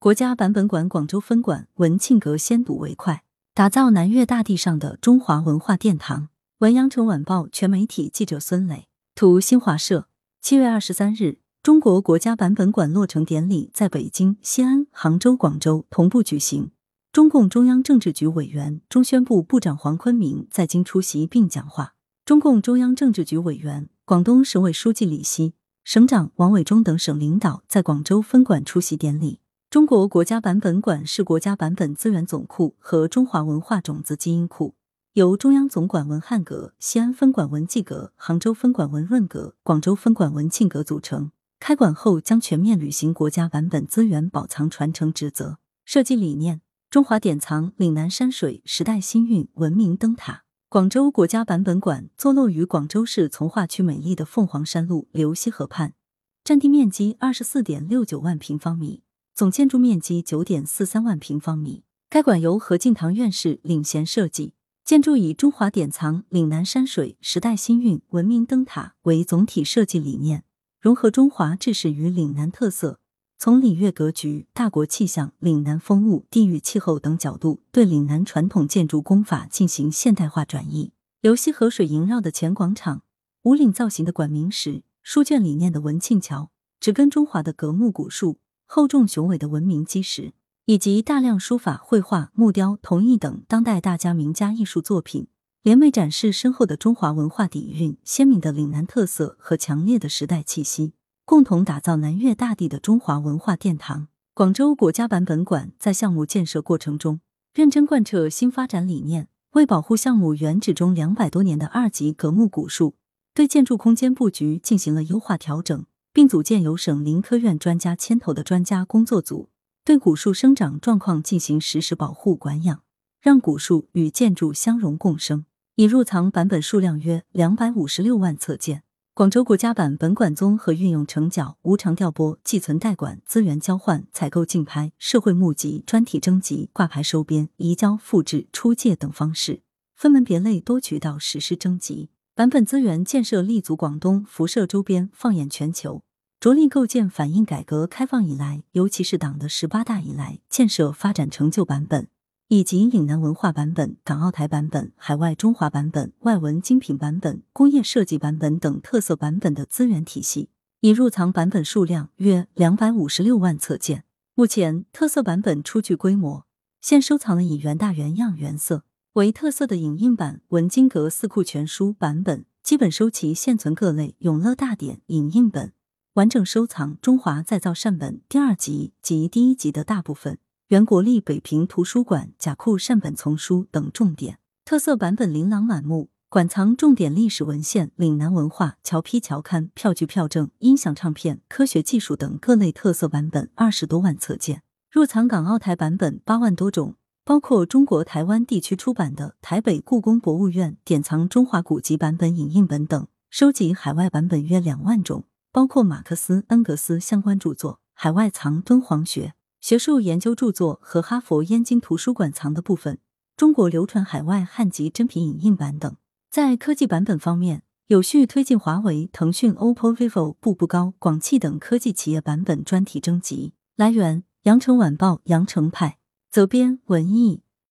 国家版本馆广州分馆文庆阁先睹为快，打造南粤大地上的中华文化殿堂。文阳城晚报全媒体记者孙磊，图新华社。七月二十三日，中国国家版本馆落成典礼在北京、西安、杭州、广州同步举行。中共中央政治局委员、中宣部部长黄坤明在京出席并讲话。中共中央政治局委员、广东省委书记李希、省长王伟忠等省领导在广州分馆出席典礼。中国国家版本馆是国家版本资源总库和中华文化种子基因库，由中央总馆文汉阁、西安分馆文纪阁、杭州分馆文润阁、广州分馆文庆阁组成。开馆后将全面履行国家版本资源保藏传承职责。设计理念：中华典藏岭南山水时代新韵文明灯塔。广州国家版本馆坐落于广州市从化区美丽的凤凰山路流溪河畔，占地面积二十四点六九万平方米。总建筑面积九点四三万平方米。该馆由何敬堂院士领衔设计，建筑以“中华典藏岭南山水时代新韵文明灯塔”为总体设计理念，融合中华制式与岭南特色，从礼乐格局、大国气象、岭南风物、地域气候等角度，对岭南传统建筑工法进行现代化转移。流溪河水萦绕的前广场、五岭造型的馆明石、书卷理念的文庆桥、植根中华的格木古树。厚重雄伟的文明基石，以及大量书法、绘画、木雕、铜艺等当代大家名家艺术作品，联袂展示深厚的中华文化底蕴、鲜明的岭南特色和强烈的时代气息，共同打造南粤大地的中华文化殿堂。广州国家版本馆在项目建设过程中，认真贯彻新发展理念，为保护项目原址中两百多年的二级格木古树，对建筑空间布局进行了优化调整。并组建由省林科院专家牵头的专家工作组，对古树生长状况进行实时保护管养，让古树与建筑相融共生。已入藏版本数量约两百五十六万册件。广州国家版本馆综合运用成角、无偿调拨、寄存代管、资源交换、采购竞拍、社会募集、专题征集、挂牌收编、移交复制、出借等方式，分门别类多渠道实施征集。版本资源建设立足广东，辐射周边，放眼全球。着力构建反映改革开放以来，尤其是党的十八大以来建设发展成就版本，以及岭南文化版本、港澳台版本、海外中华版本、外文精品版本、工业设计版本等特色版本的资源体系，已入藏版本数量约两百五十六万册件。目前，特色版本初具规模，现收藏的以原大原样原色为特色的影印版《文经阁四库全书》版本，基本收齐现存各类《永乐大典》影印本。完整收藏《中华再造善本》第二集及第一集的大部分，原国立北平图书馆甲库善本丛书等重点。特色版本琳琅满目，馆藏重点历史文献、岭南文化、侨批侨刊、票据票证、音响唱片、科学技术等各类特色版本二十多万册件，入藏港澳台版本八万多种，包括中国台湾地区出版的台北故宫博物院典藏中华古籍版本影印本等，收集海外版本约两万种。包括马克思、恩格斯相关著作，海外藏敦煌学学术研究著作和哈佛燕京图书馆藏的部分，中国流传海外汉籍真品影印版等。在科技版本方面，有序推进华为、腾讯、OPPO、vivo、步步高、广汽等科技企业版本专题征集。来源：羊城晚报羊城派，责编：文艺。